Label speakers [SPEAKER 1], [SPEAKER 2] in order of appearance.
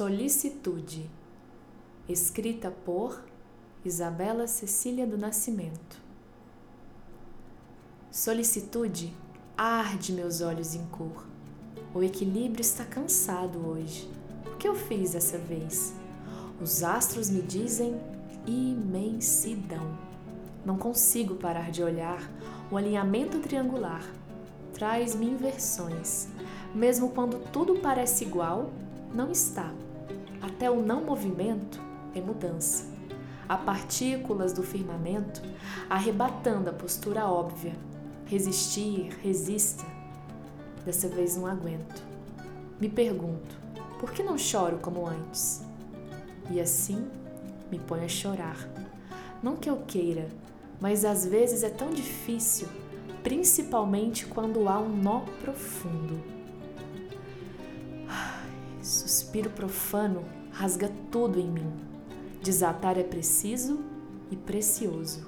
[SPEAKER 1] Solicitude, escrita por Isabela Cecília do Nascimento. Solicitude arde meus olhos em cor. O equilíbrio está cansado hoje. O que eu fiz dessa vez? Os astros me dizem imensidão. Não consigo parar de olhar o alinhamento triangular. Traz-me inversões. Mesmo quando tudo parece igual, não está. Até o não movimento é mudança. Há partículas do firmamento arrebatando a postura óbvia. Resistir, resista. Dessa vez não aguento. Me pergunto, por que não choro como antes? E assim me ponho a chorar. Não que eu queira, mas às vezes é tão difícil, principalmente quando há um nó profundo. Suspiro profano rasga tudo em mim. Desatar é preciso e precioso.